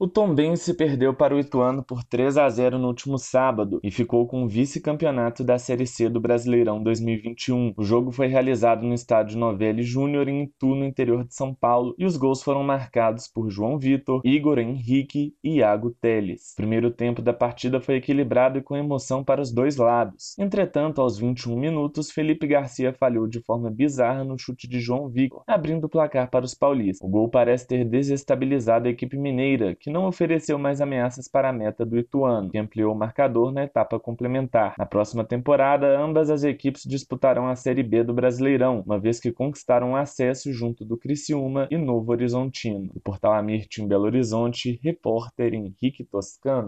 O Tombense perdeu para o Ituano por 3 a 0 no último sábado e ficou com o vice-campeonato da Série C do Brasileirão 2021. O jogo foi realizado no estádio Novelli Júnior em Itu, no interior de São Paulo, e os gols foram marcados por João Vitor, Igor Henrique e Iago Teles. O primeiro tempo da partida foi equilibrado e com emoção para os dois lados. Entretanto, aos 21 minutos, Felipe Garcia falhou de forma bizarra no chute de João Vitor, abrindo o placar para os paulistas. O gol parece ter desestabilizado a equipe mineira, que que não ofereceu mais ameaças para a meta do Ituano, que ampliou o marcador na etapa complementar. Na próxima temporada, ambas as equipes disputarão a Série B do Brasileirão, uma vez que conquistaram acesso junto do Criciúma e Novo Horizontino. Do Portal Amirte em Belo Horizonte, repórter Henrique Toscano.